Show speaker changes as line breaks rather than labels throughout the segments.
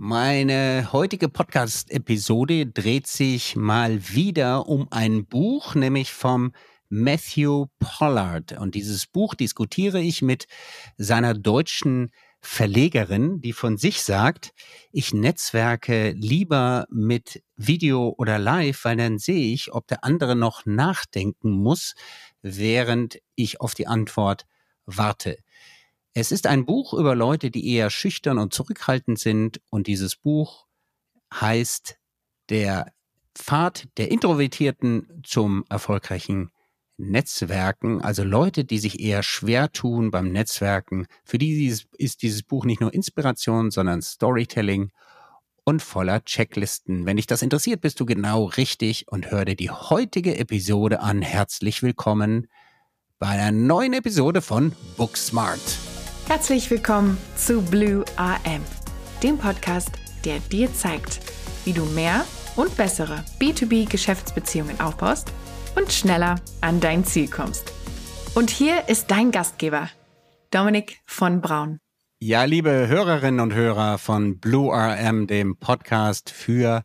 Meine heutige Podcast-Episode dreht sich mal wieder um ein Buch, nämlich vom Matthew Pollard. Und dieses Buch diskutiere ich mit seiner deutschen Verlegerin, die von sich sagt, ich netzwerke lieber mit Video oder Live, weil dann sehe ich, ob der andere noch nachdenken muss, während ich auf die Antwort warte. Es ist ein Buch über Leute, die eher schüchtern und zurückhaltend sind und dieses Buch heißt Der Pfad der Introvertierten zum erfolgreichen Netzwerken, also Leute, die sich eher schwer tun beim Netzwerken. Für die ist dieses Buch nicht nur Inspiration, sondern Storytelling und voller Checklisten. Wenn dich das interessiert, bist du genau richtig und hör dir die heutige Episode an. Herzlich willkommen bei einer neuen Episode von Booksmart.
Herzlich willkommen zu Blue AM, dem Podcast, der dir zeigt, wie du mehr und bessere B2B-Geschäftsbeziehungen aufbaust und schneller an dein Ziel kommst. Und hier ist dein Gastgeber, Dominik von Braun.
Ja, liebe Hörerinnen und Hörer von Blue RM, dem Podcast für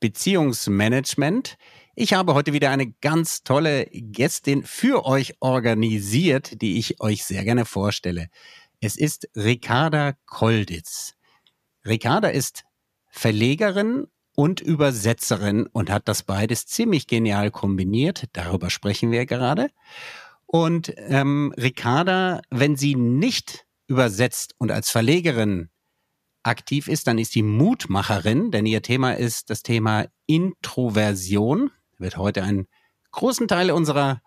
Beziehungsmanagement. Ich habe heute wieder eine ganz tolle Gästin für euch organisiert, die ich euch sehr gerne vorstelle. Es ist Ricarda Kolditz. Ricarda ist Verlegerin und Übersetzerin und hat das beides ziemlich genial kombiniert. Darüber sprechen wir gerade. Und ähm, Ricarda, wenn sie nicht übersetzt und als Verlegerin aktiv ist, dann ist sie Mutmacherin, denn ihr Thema ist das Thema Introversion. Wird heute einen großen Teil unserer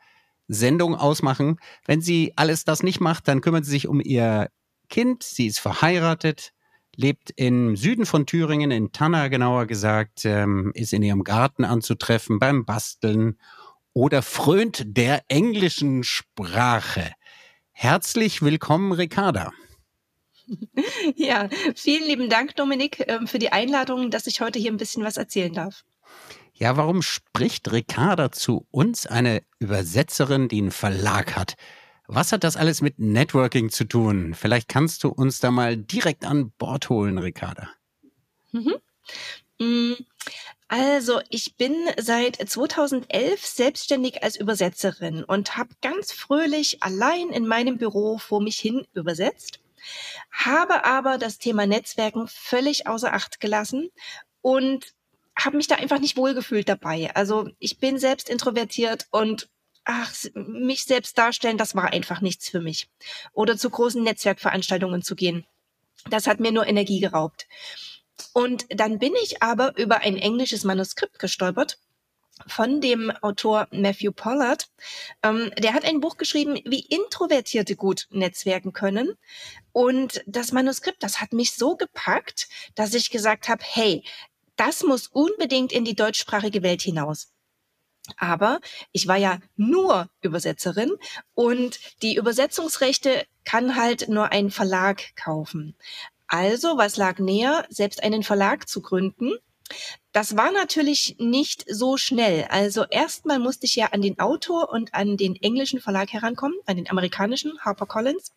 Sendung ausmachen. Wenn sie alles das nicht macht, dann kümmert sie sich um ihr Kind. Sie ist verheiratet, lebt im Süden von Thüringen, in Tanna genauer gesagt, ähm, ist in ihrem Garten anzutreffen beim Basteln oder frönt der englischen Sprache. Herzlich willkommen, Ricarda.
Ja, vielen lieben Dank, Dominik, ähm, für die Einladung, dass ich heute hier ein bisschen was erzählen darf.
Ja, warum spricht Ricarda zu uns, eine Übersetzerin, die einen Verlag hat? Was hat das alles mit Networking zu tun? Vielleicht kannst du uns da mal direkt an Bord holen, Ricarda.
Mhm. Mm, also, ich bin seit 2011 selbstständig als Übersetzerin und habe ganz fröhlich allein in meinem Büro vor mich hin übersetzt, habe aber das Thema Netzwerken völlig außer Acht gelassen und habe mich da einfach nicht wohlgefühlt dabei. Also ich bin selbst introvertiert und ach, mich selbst darstellen, das war einfach nichts für mich. Oder zu großen Netzwerkveranstaltungen zu gehen. Das hat mir nur Energie geraubt. Und dann bin ich aber über ein englisches Manuskript gestolpert von dem Autor Matthew Pollard. Ähm, der hat ein Buch geschrieben, wie Introvertierte gut netzwerken können. Und das Manuskript, das hat mich so gepackt, dass ich gesagt habe, hey, das muss unbedingt in die deutschsprachige Welt hinaus. Aber ich war ja nur Übersetzerin und die Übersetzungsrechte kann halt nur ein Verlag kaufen. Also, was lag näher, selbst einen Verlag zu gründen? Das war natürlich nicht so schnell. Also erstmal musste ich ja an den Autor und an den englischen Verlag herankommen, an den amerikanischen HarperCollins.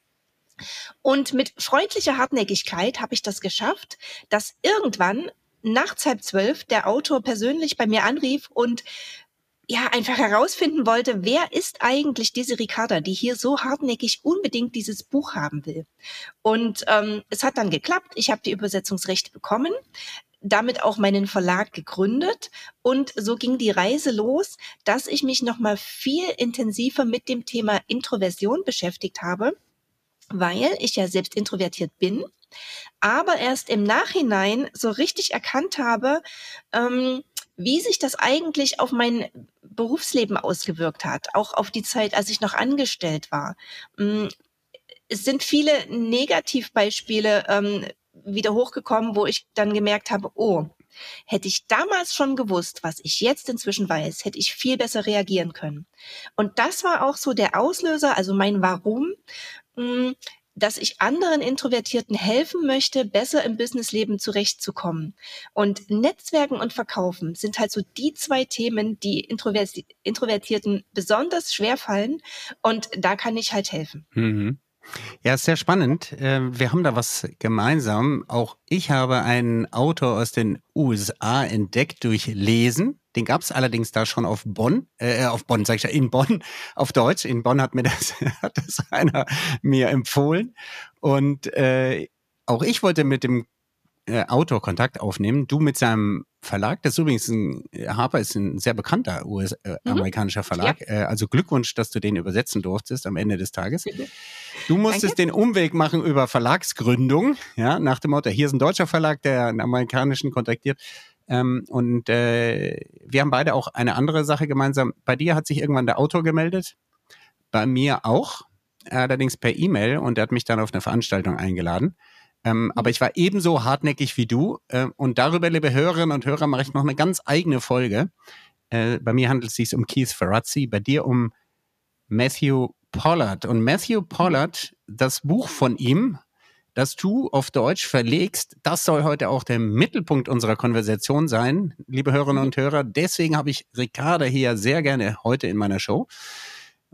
Und mit freundlicher Hartnäckigkeit habe ich das geschafft, dass irgendwann nachts halb zwölf der Autor persönlich bei mir anrief und ja, einfach herausfinden wollte, wer ist eigentlich diese Ricarda, die hier so hartnäckig unbedingt dieses Buch haben will. Und ähm, es hat dann geklappt. Ich habe die Übersetzungsrechte bekommen, damit auch meinen Verlag gegründet und so ging die Reise los, dass ich mich noch mal viel intensiver mit dem Thema Introversion beschäftigt habe, weil ich ja selbst introvertiert bin aber erst im Nachhinein so richtig erkannt habe, ähm, wie sich das eigentlich auf mein Berufsleben ausgewirkt hat, auch auf die Zeit, als ich noch angestellt war. Mm, es sind viele Negativbeispiele ähm, wieder hochgekommen, wo ich dann gemerkt habe, oh, hätte ich damals schon gewusst, was ich jetzt inzwischen weiß, hätte ich viel besser reagieren können. Und das war auch so der Auslöser, also mein Warum, mm, dass ich anderen Introvertierten helfen möchte, besser im Businessleben zurechtzukommen. Und Netzwerken und Verkaufen sind halt so die zwei Themen, die Introvertierten besonders schwer fallen. Und da kann ich halt helfen.
Mhm. Ja, sehr spannend. Ähm, wir haben da was gemeinsam. Auch ich habe einen Autor aus den USA entdeckt durch Lesen. Den gab es allerdings da schon auf Bonn, äh, auf Bonn, sag ich ja, in Bonn, auf Deutsch. In Bonn hat mir das, hat das einer mir empfohlen. Und äh, auch ich wollte mit dem äh, Autor Kontakt aufnehmen. Du mit seinem Verlag, das ist übrigens ein, Harper ist ein sehr bekannter US, äh, mhm. amerikanischer Verlag. Ja. Äh, also Glückwunsch, dass du den übersetzen durftest am Ende des Tages. Du musstest Danke. den Umweg machen über Verlagsgründung, ja, nach dem Motto, hier ist ein deutscher Verlag, der einen amerikanischen kontaktiert. Ähm, und äh, wir haben beide auch eine andere Sache gemeinsam. Bei dir hat sich irgendwann der Autor gemeldet, bei mir auch, allerdings per E-Mail und er hat mich dann auf eine Veranstaltung eingeladen. Ähm, aber ich war ebenso hartnäckig wie du. Äh, und darüber, liebe Hörerinnen und Hörer, mache ich noch eine ganz eigene Folge. Äh, bei mir handelt es sich um Keith Ferrazzi, bei dir um Matthew Pollard. Und Matthew Pollard, das Buch von ihm, das du auf Deutsch verlegst, das soll heute auch der Mittelpunkt unserer Konversation sein, liebe Hörerinnen und Hörer. Deswegen habe ich Ricarda hier sehr gerne heute in meiner Show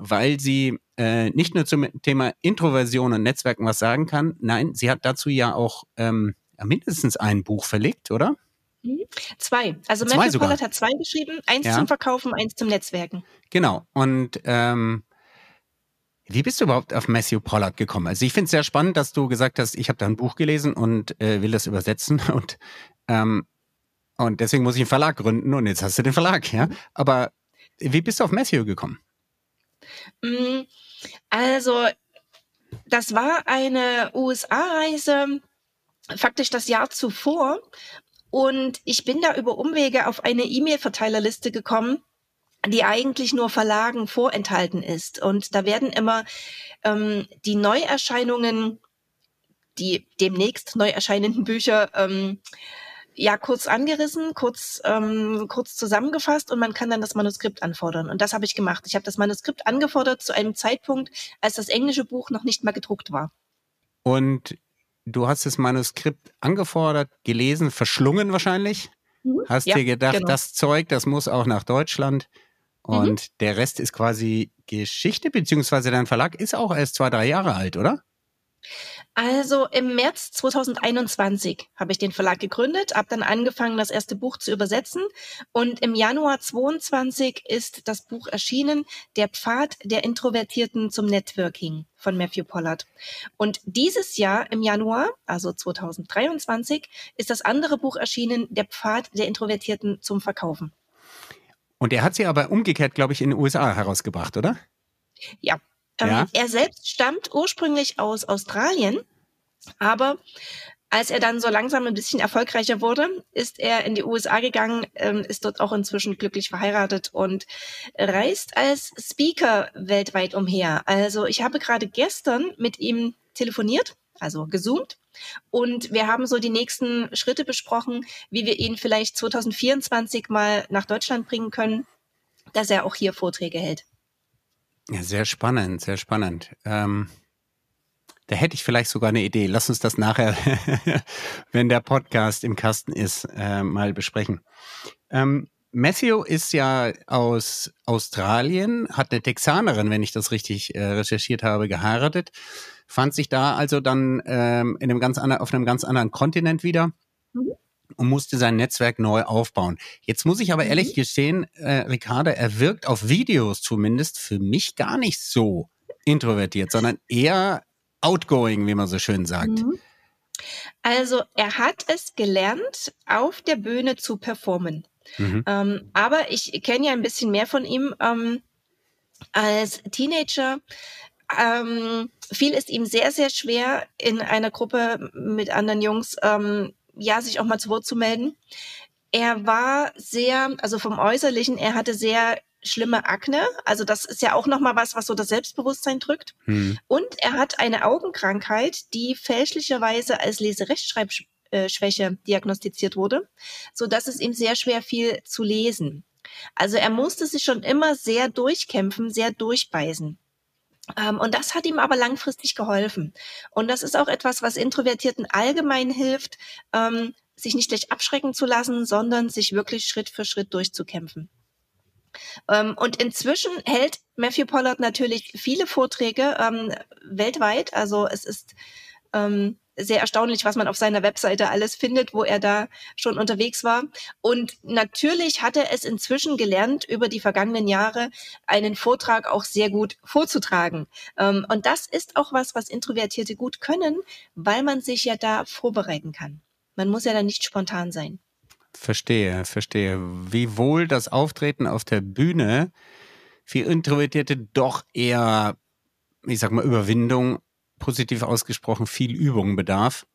weil sie äh, nicht nur zum Thema Introversion und Netzwerken was sagen kann, nein, sie hat dazu ja auch ähm, mindestens ein Buch verlegt, oder?
Mhm. Zwei. Also zwei Matthew Pollard hat zwei geschrieben, eins ja. zum Verkaufen, eins zum Netzwerken.
Genau. Und ähm, wie bist du überhaupt auf Matthew Pollard gekommen? Also ich finde es sehr spannend, dass du gesagt hast, ich habe da ein Buch gelesen und äh, will das übersetzen und ähm, und deswegen muss ich einen Verlag gründen und jetzt hast du den Verlag, ja. Aber wie bist du auf Matthew gekommen?
Mm, also, das war eine USA-Reise, faktisch das Jahr zuvor. Und ich bin da über Umwege auf eine E-Mail-Verteilerliste gekommen, die eigentlich nur Verlagen vorenthalten ist. Und da werden immer ähm, die Neuerscheinungen, die demnächst neu erscheinenden Bücher ähm, ja kurz angerissen, kurz, ähm, kurz zusammengefasst und man kann dann das Manuskript anfordern. Und das habe ich gemacht. Ich habe das Manuskript angefordert zu einem Zeitpunkt, als das englische Buch noch nicht mal gedruckt war.
Und du hast das Manuskript angefordert, gelesen, verschlungen wahrscheinlich. Mhm. Hast ja, dir gedacht, genau. das Zeug, das muss auch nach Deutschland. Und mhm. der Rest ist quasi Geschichte, beziehungsweise dein Verlag ist auch erst zwei, drei Jahre alt, oder?
Also im März 2021 habe ich den Verlag gegründet, habe dann angefangen, das erste Buch zu übersetzen und im Januar 22 ist das Buch erschienen, Der Pfad der Introvertierten zum Networking von Matthew Pollard. Und dieses Jahr im Januar, also 2023, ist das andere Buch erschienen, Der Pfad der Introvertierten zum Verkaufen.
Und er hat sie aber umgekehrt, glaube ich, in den USA herausgebracht, oder?
Ja, ja. Ähm, er selbst stammt ursprünglich aus Australien, aber als er dann so langsam ein bisschen erfolgreicher wurde, ist er in die USA gegangen, ähm, ist dort auch inzwischen glücklich verheiratet und reist als Speaker weltweit umher. Also ich habe gerade gestern mit ihm telefoniert, also gezoomt. Und wir haben so die nächsten Schritte besprochen, wie wir ihn vielleicht 2024 mal nach Deutschland bringen können, dass er auch hier Vorträge hält.
Ja, sehr spannend, sehr spannend. Ähm, da hätte ich vielleicht sogar eine Idee. Lass uns das nachher, wenn der Podcast im Kasten ist, äh, mal besprechen. Ähm, Matthew ist ja aus Australien, hat eine Texanerin, wenn ich das richtig äh, recherchiert habe, geheiratet, fand sich da also dann ähm, in einem ganz anderen, auf einem ganz anderen Kontinent wieder. Mhm und musste sein Netzwerk neu aufbauen. Jetzt muss ich aber mhm. ehrlich gestehen, äh, Ricarda, er wirkt auf Videos zumindest für mich gar nicht so introvertiert, sondern eher outgoing, wie man so schön sagt. Mhm.
Also er hat es gelernt, auf der Bühne zu performen. Mhm. Ähm, aber ich kenne ja ein bisschen mehr von ihm. Ähm, als Teenager ähm, fiel es ihm sehr, sehr schwer, in einer Gruppe mit anderen Jungs ähm, ja, sich auch mal zu Wort zu melden. Er war sehr, also vom Äußerlichen, er hatte sehr schlimme Akne. Also das ist ja auch nochmal was, was so das Selbstbewusstsein drückt. Hm. Und er hat eine Augenkrankheit, die fälschlicherweise als Leserechtschreibschwäche diagnostiziert wurde, so dass es ihm sehr schwer fiel zu lesen. Also er musste sich schon immer sehr durchkämpfen, sehr durchbeißen. Ähm, und das hat ihm aber langfristig geholfen. Und das ist auch etwas, was Introvertierten allgemein hilft, ähm, sich nicht gleich abschrecken zu lassen, sondern sich wirklich Schritt für Schritt durchzukämpfen. Ähm, und inzwischen hält Matthew Pollard natürlich viele Vorträge weltweit. Also es ist ähm, sehr erstaunlich, was man auf seiner Webseite alles findet, wo er da schon unterwegs war. Und natürlich hat er es inzwischen gelernt, über die vergangenen Jahre einen Vortrag auch sehr gut vorzutragen. Ähm, und das ist auch was, was Introvertierte gut können, weil man sich ja da vorbereiten kann. Man muss ja da nicht spontan sein.
Verstehe, verstehe. Wie wohl das Auftreten auf der Bühne für Introvertierte doch eher, ich sag mal, Überwindung positiv ausgesprochen viel Übung bedarf.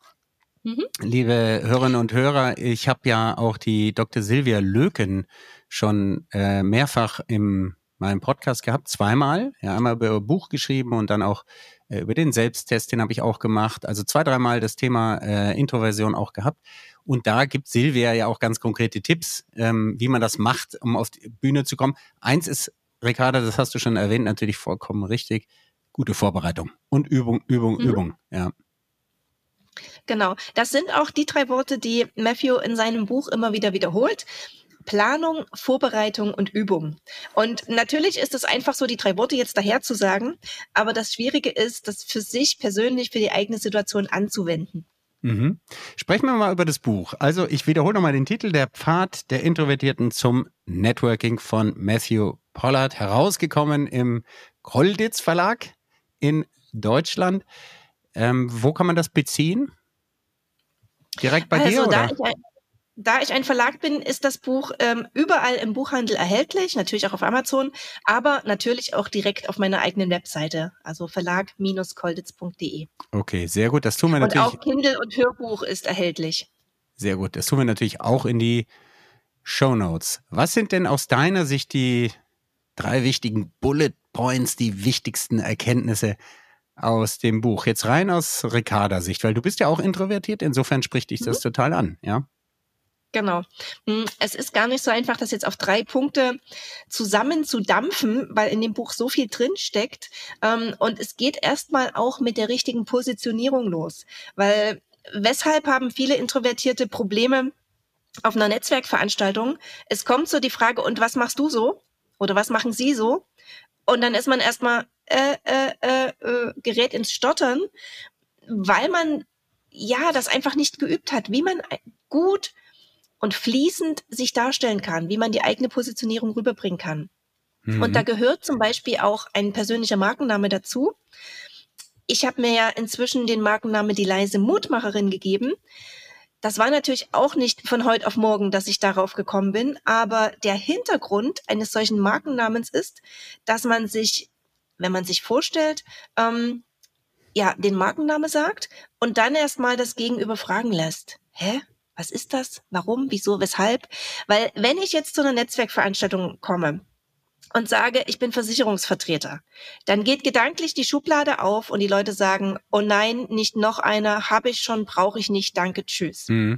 Mhm. Liebe Hörerinnen und Hörer, ich habe ja auch die Dr. Silvia Löken schon äh, mehrfach in meinem Podcast gehabt, zweimal. Ja, einmal über ihr Buch geschrieben und dann auch äh, über den Selbsttest, den habe ich auch gemacht. Also zwei, dreimal das Thema äh, Introversion auch gehabt. Und da gibt Silvia ja auch ganz konkrete Tipps, ähm, wie man das macht, um auf die Bühne zu kommen. Eins ist, Ricarda, das hast du schon erwähnt, natürlich vollkommen richtig gute Vorbereitung und Übung, Übung, mhm. Übung, ja.
Genau, das sind auch die drei Worte, die Matthew in seinem Buch immer wieder wiederholt. Planung, Vorbereitung und Übung. Und natürlich ist es einfach so, die drei Worte jetzt daher zu sagen, aber das Schwierige ist, das für sich persönlich, für die eigene Situation anzuwenden.
Mhm. Sprechen wir mal über das Buch. Also ich wiederhole nochmal den Titel, Der Pfad der Introvertierten zum Networking von Matthew Pollard, herausgekommen im Kolditz Verlag in Deutschland. Ähm, wo kann man das beziehen? Direkt bei
also,
dir?
Da ich, ein, da ich ein Verlag bin, ist das Buch ähm, überall im Buchhandel erhältlich, natürlich auch auf Amazon, aber natürlich auch direkt auf meiner eigenen Webseite, also verlag-kolditz.de.
Okay, sehr gut. Das tun wir natürlich.
Und auch Kindle und Hörbuch ist erhältlich.
Sehr gut. Das tun wir natürlich auch in die Show Notes. Was sind denn aus deiner Sicht die drei wichtigen Bullet Points, die wichtigsten Erkenntnisse aus dem Buch. Jetzt rein aus Ricarda-Sicht, weil du bist ja auch introvertiert, insofern spricht dich das mhm. total an, ja?
Genau. Hm, es ist gar nicht so einfach, das jetzt auf drei Punkte zusammen zu dampfen, weil in dem Buch so viel drin steckt. Ähm, und es geht erstmal auch mit der richtigen Positionierung los. Weil weshalb haben viele Introvertierte Probleme auf einer Netzwerkveranstaltung? Es kommt so die Frage, und was machst du so? Oder was machen Sie so? Und dann ist man erstmal äh, äh, äh, äh, gerät ins Stottern, weil man ja das einfach nicht geübt hat, wie man gut und fließend sich darstellen kann, wie man die eigene Positionierung rüberbringen kann. Mhm. Und da gehört zum Beispiel auch ein persönlicher Markenname dazu. Ich habe mir ja inzwischen den Markennamen die leise Mutmacherin gegeben, das war natürlich auch nicht von heute auf morgen, dass ich darauf gekommen bin, aber der Hintergrund eines solchen Markennamens ist, dass man sich, wenn man sich vorstellt, ähm, ja, den Markenname sagt und dann erstmal das Gegenüber fragen lässt. Hä? Was ist das? Warum? Wieso? Weshalb? Weil wenn ich jetzt zu einer Netzwerkveranstaltung komme und sage, ich bin Versicherungsvertreter, dann geht gedanklich die Schublade auf und die Leute sagen, oh nein, nicht noch einer, habe ich schon, brauche ich nicht, danke, tschüss. Mhm.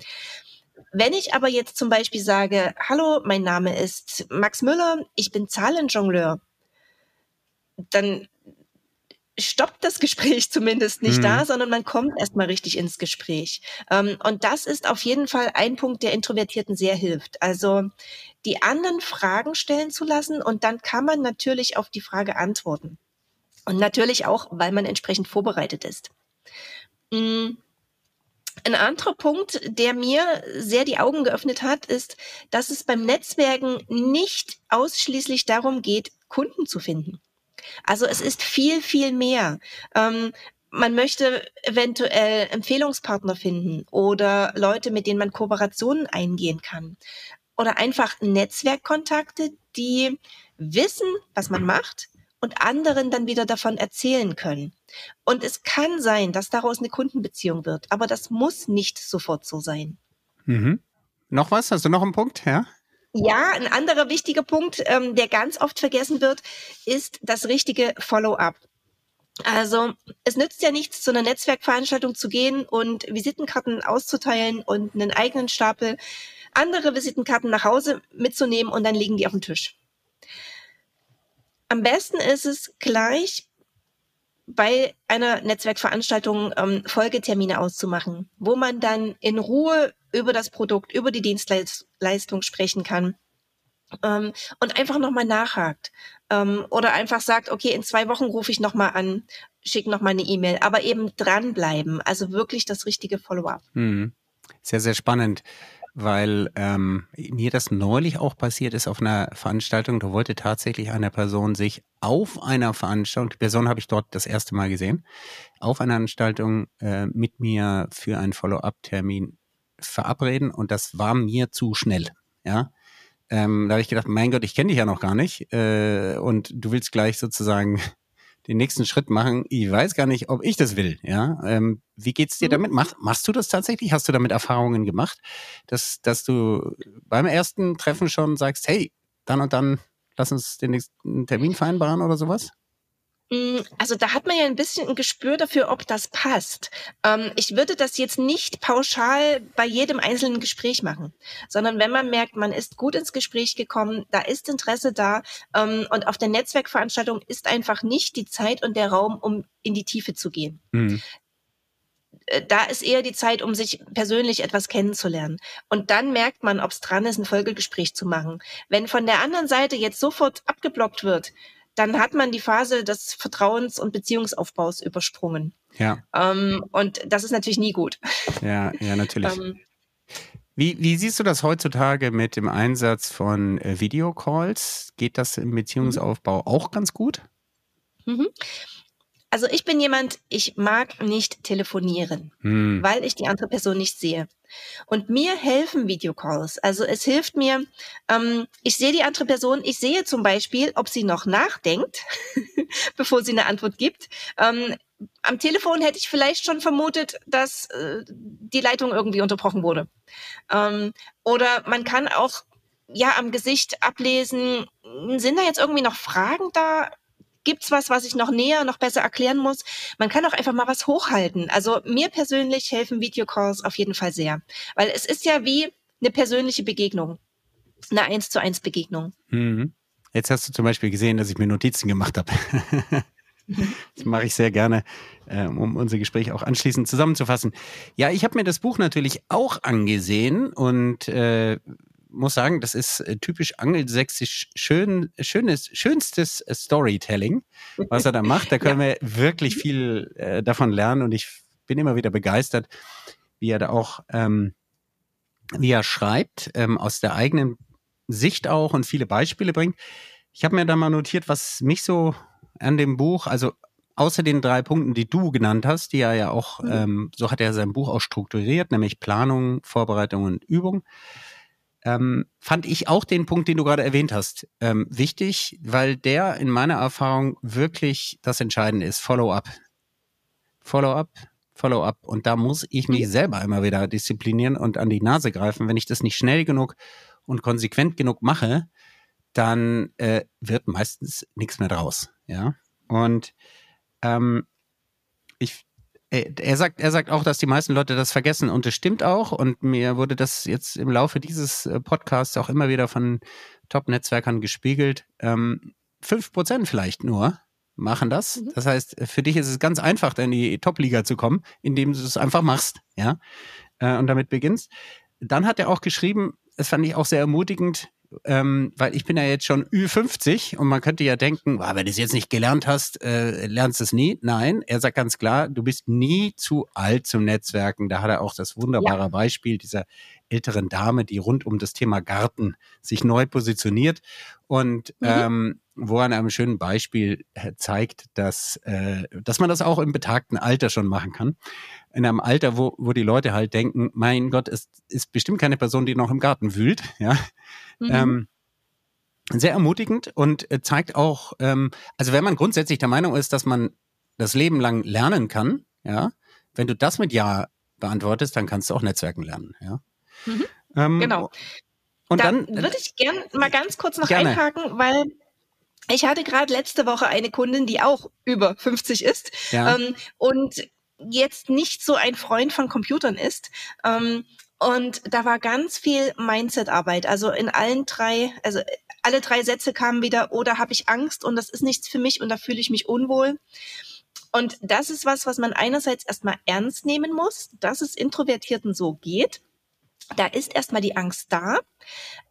Wenn ich aber jetzt zum Beispiel sage, hallo, mein Name ist Max Müller, ich bin Zahlenjongleur, dann stoppt das Gespräch zumindest nicht mhm. da, sondern man kommt erstmal richtig ins Gespräch. Ähm, und das ist auf jeden Fall ein Punkt, der Introvertierten sehr hilft. Also die anderen Fragen stellen zu lassen und dann kann man natürlich auf die Frage antworten. Und natürlich auch, weil man entsprechend vorbereitet ist. Mhm. Ein anderer Punkt, der mir sehr die Augen geöffnet hat, ist, dass es beim Netzwerken nicht ausschließlich darum geht, Kunden zu finden. Also es ist viel, viel mehr. Ähm, man möchte eventuell Empfehlungspartner finden oder Leute, mit denen man Kooperationen eingehen kann. Oder einfach Netzwerkkontakte, die wissen, was man macht und anderen dann wieder davon erzählen können. Und es kann sein, dass daraus eine Kundenbeziehung wird, aber das muss nicht sofort so sein.
Mhm. Noch was? Hast du noch einen Punkt? Ja.
Ja, ein anderer wichtiger Punkt, ähm, der ganz oft vergessen wird, ist das richtige Follow-up. Also es nützt ja nichts, zu einer Netzwerkveranstaltung zu gehen und Visitenkarten auszuteilen und einen eigenen Stapel andere Visitenkarten nach Hause mitzunehmen und dann liegen die auf dem Tisch. Am besten ist es gleich bei einer Netzwerkveranstaltung ähm, Folgetermine auszumachen, wo man dann in Ruhe über das Produkt, über die Dienstleistung sprechen kann. ähm, und einfach nochmal nachhakt. Ähm, oder einfach sagt, okay, in zwei Wochen rufe ich nochmal an, schicke nochmal eine E-Mail, aber eben dranbleiben, also wirklich das richtige Follow-up.
Hm. Sehr, sehr spannend weil ähm, mir das neulich auch passiert ist auf einer Veranstaltung. Da wollte tatsächlich eine Person sich auf einer Veranstaltung, die Person habe ich dort das erste Mal gesehen, auf einer Veranstaltung äh, mit mir für einen Follow-up-Termin verabreden und das war mir zu schnell. Ja, ähm, da habe ich gedacht, mein Gott, ich kenne dich ja noch gar nicht äh, und du willst gleich sozusagen den nächsten Schritt machen. Ich weiß gar nicht, ob ich das will. Ja, ähm, wie geht's dir mhm. damit? Mach, machst du das tatsächlich? Hast du damit Erfahrungen gemacht, dass dass du beim ersten Treffen schon sagst, hey, dann und dann lass uns den nächsten Termin vereinbaren oder sowas?
Mm, also da hat man ja ein bisschen ein Gespür dafür, ob das passt. Ähm, ich würde das jetzt nicht pauschal bei jedem einzelnen Gespräch machen, sondern wenn man merkt, man ist gut ins Gespräch gekommen, da ist Interesse da ähm, und auf der Netzwerkveranstaltung ist einfach nicht die Zeit und der Raum, um in die Tiefe zu gehen. Mhm äh, da ist eher die Zeit, um sich persönlich etwas kennenzulernen. Und dann merkt man, ob es dran ist, ein Folgegespräch zu machen. Wenn von der anderen Seite jetzt sofort abgeblockt wird, dann hat man die Phase des Vertrauens und Beziehungsaufbaus übersprungen.
Ja.
Ähm, und das ist natürlich nie gut.
Ja, ja, natürlich. ähm, wie, wie siehst du das heutzutage mit dem Einsatz von äh, Videocalls? Geht das im Beziehungsaufbau mhm. auch ganz gut?
Mhm. Also ich bin jemand, ich mag nicht telefonieren, hm. weil ich die andere Person nicht sehe. Und mir helfen Videocalls. Also es hilft mir, ähm, ich sehe die andere Person, ich sehe zum Beispiel, ob sie noch nachdenkt, bevor sie eine Antwort gibt. Ähm, am Telefon hätte ich vielleicht schon vermutet, dass äh, die Leitung irgendwie unterbrochen wurde. Ähm, oder man kann auch ja am Gesicht ablesen, sind da jetzt irgendwie noch Fragen da? Gibt's was, was ich noch näher, noch besser erklären muss? Man kann auch einfach mal was hochhalten. Also mir persönlich helfen Videocalls auf jeden Fall sehr, weil es ist ja wie eine persönliche Begegnung, eine eins zu eins Begegnung.
Mhm. Jetzt hast du zum Beispiel gesehen, dass ich mir Notizen gemacht habe. Das mache ich sehr gerne, ähm, um unser Gespräch auch anschließend zusammenzufassen. Ja, ich habe mir das Buch natürlich auch angesehen und äh, muss sagen, das ist äh, typisch angelsächsisch schön, schönes, schönstes Storytelling, was er da macht. Da können ja. wir wirklich viel äh, davon lernen und ich bin immer wieder begeistert, wie er da auch, ähm, wie er schreibt, ähm, aus der eigenen Sicht auch und viele Beispiele bringt. Ich habe mir da mal notiert, was mich so an dem Buch, also außer den drei Punkten, die du genannt hast, die er ja auch, mhm. ähm, so hat er sein Buch auch strukturiert, nämlich Planung, Vorbereitung und Übung ähm, fand ich auch den Punkt, den du gerade erwähnt hast, ähm, wichtig, weil der in meiner Erfahrung wirklich das Entscheidende ist. Follow-up. Follow-up, Follow-up. Und da muss ich mich selber immer wieder disziplinieren und an die Nase greifen. Wenn ich das nicht schnell genug und konsequent genug mache, dann äh, wird meistens nichts mehr draus. Ja. Und ähm, ich er sagt, er sagt auch, dass die meisten Leute das vergessen und das stimmt auch. Und mir wurde das jetzt im Laufe dieses äh, Podcasts auch immer wieder von Top-Netzwerkern gespiegelt. Ähm, fünf Prozent vielleicht nur machen das. Mhm. Das heißt, für dich ist es ganz einfach, in die Top-Liga zu kommen, indem du es einfach machst, ja, äh, und damit beginnst. Dann hat er auch geschrieben, das fand ich auch sehr ermutigend, ähm, weil ich bin ja jetzt schon Ü50 und man könnte ja denken, wow, wenn du es jetzt nicht gelernt hast, äh, lernst du es nie. Nein, er sagt ganz klar, du bist nie zu alt zum Netzwerken. Da hat er auch das wunderbare ja. Beispiel dieser älteren Dame, die rund um das Thema Garten sich neu positioniert und mhm. ähm, wo er an einem schönen Beispiel äh, zeigt, dass, äh, dass man das auch im betagten Alter schon machen kann. In einem Alter, wo, wo die Leute halt denken, mein Gott, es ist bestimmt keine Person, die noch im Garten wühlt, ja. Mhm. Ähm, sehr ermutigend und äh, zeigt auch, ähm, also wenn man grundsätzlich der Meinung ist, dass man das Leben lang lernen kann, ja, wenn du das mit Ja beantwortest, dann kannst du auch Netzwerken lernen, ja.
Mhm. Ähm, genau. Und da dann würde ich gern mal ganz kurz noch gerne. einhaken, weil ich hatte gerade letzte Woche eine Kundin, die auch über 50 ist ja. ähm, und jetzt nicht so ein Freund von Computern ist. Ähm, und da war ganz viel Mindset-Arbeit. Also in allen drei, also alle drei Sätze kamen wieder, oder habe ich Angst und das ist nichts für mich und da fühle ich mich unwohl. Und das ist was, was man einerseits erstmal ernst nehmen muss, dass es Introvertierten so geht. Da ist erstmal die Angst da,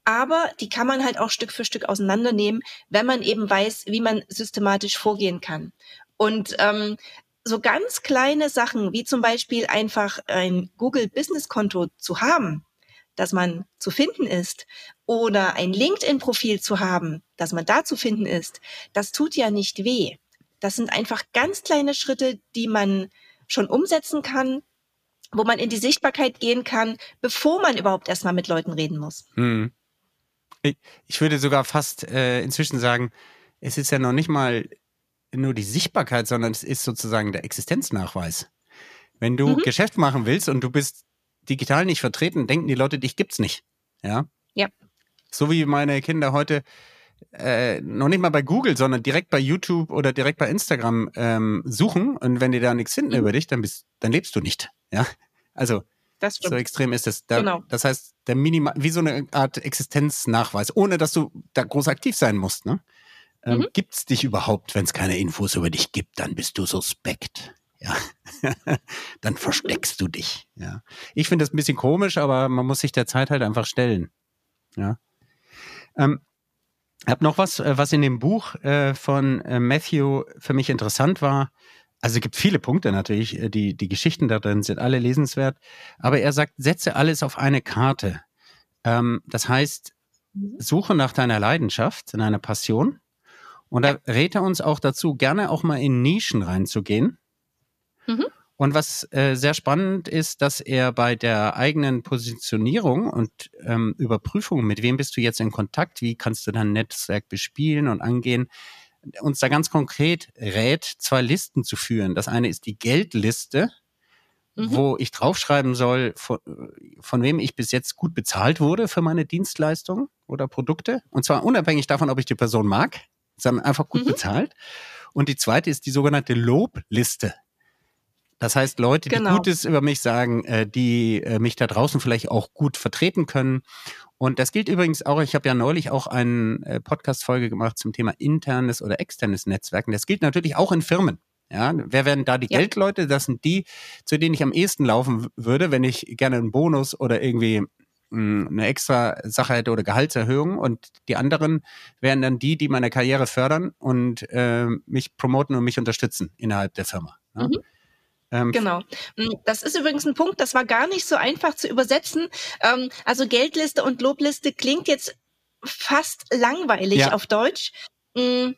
aber die kann man halt auch Stück für Stück auseinandernehmen, wenn man eben weiß, wie man systematisch vorgehen kann. Und ähm, so ganz kleine Sachen, wie zum Beispiel einfach ein Google Business Konto zu haben, dass man zu finden ist, oder ein LinkedIn-Profil zu haben, dass man da zu finden ist, das tut ja nicht weh. Das sind einfach ganz kleine Schritte, die man schon umsetzen kann, wo man in die Sichtbarkeit gehen kann, bevor man überhaupt erstmal mit Leuten reden muss. Hm.
Ich würde sogar fast äh, inzwischen sagen, es ist ja noch nicht mal nur die Sichtbarkeit, sondern es ist sozusagen der Existenznachweis. Wenn du mhm. Geschäft machen willst und du bist digital nicht vertreten, denken die Leute, dich gibt's nicht. Ja.
Ja.
So wie meine Kinder heute äh, noch nicht mal bei Google, sondern direkt bei YouTube oder direkt bei Instagram ähm, suchen und wenn die da nichts finden mhm. über dich, dann bist, dann lebst du nicht. Ja, also so extrem ist es. Da, genau. Das heißt, der Minimal, wie so eine Art Existenznachweis, ohne dass du da groß aktiv sein musst. Ne? Ähm, mhm. Gibt es dich überhaupt, wenn es keine Infos über dich gibt, dann bist du suspekt. Ja, dann versteckst du dich. Ja, ich finde das ein bisschen komisch, aber man muss sich der Zeit halt einfach stellen. Ja. Ähm, hab noch was, äh, was in dem Buch äh, von äh, Matthew für mich interessant war. Also es gibt viele Punkte natürlich, äh, die, die Geschichten da drin sind alle lesenswert. Aber er sagt, setze alles auf eine Karte. Ähm, das heißt, mhm. suche nach deiner Leidenschaft, deiner Passion. Und da rät er uns auch dazu, gerne auch mal in Nischen reinzugehen. Mhm. Und was äh, sehr spannend ist, dass er bei der eigenen Positionierung und ähm, Überprüfung, mit wem bist du jetzt in Kontakt, wie kannst du dein Netzwerk bespielen und angehen, uns da ganz konkret rät, zwei Listen zu führen. Das eine ist die Geldliste, mhm. wo ich draufschreiben soll, von, von wem ich bis jetzt gut bezahlt wurde für meine Dienstleistungen oder Produkte. Und zwar unabhängig davon, ob ich die Person mag, sondern einfach gut mhm. bezahlt. Und die zweite ist die sogenannte Lobliste. Das heißt, Leute, die genau. Gutes über mich sagen, äh, die äh, mich da draußen vielleicht auch gut vertreten können. Und das gilt übrigens auch, ich habe ja neulich auch eine äh, Podcast-Folge gemacht zum Thema internes oder externes Netzwerken. Das gilt natürlich auch in Firmen. Ja, wer werden da die ja. Geldleute? Das sind die, zu denen ich am ehesten laufen würde, wenn ich gerne einen Bonus oder irgendwie hm, eine extra Sache hätte oder Gehaltserhöhung und die anderen wären dann die, die meine Karriere fördern und äh, mich promoten und mich unterstützen innerhalb der Firma. Ja? Mhm.
Ähm, genau. Hm, das ist übrigens ein Punkt, das war gar nicht so einfach zu übersetzen. Ähm, also Geldliste und Lobliste klingt jetzt fast langweilig ja. auf Deutsch. Ähm,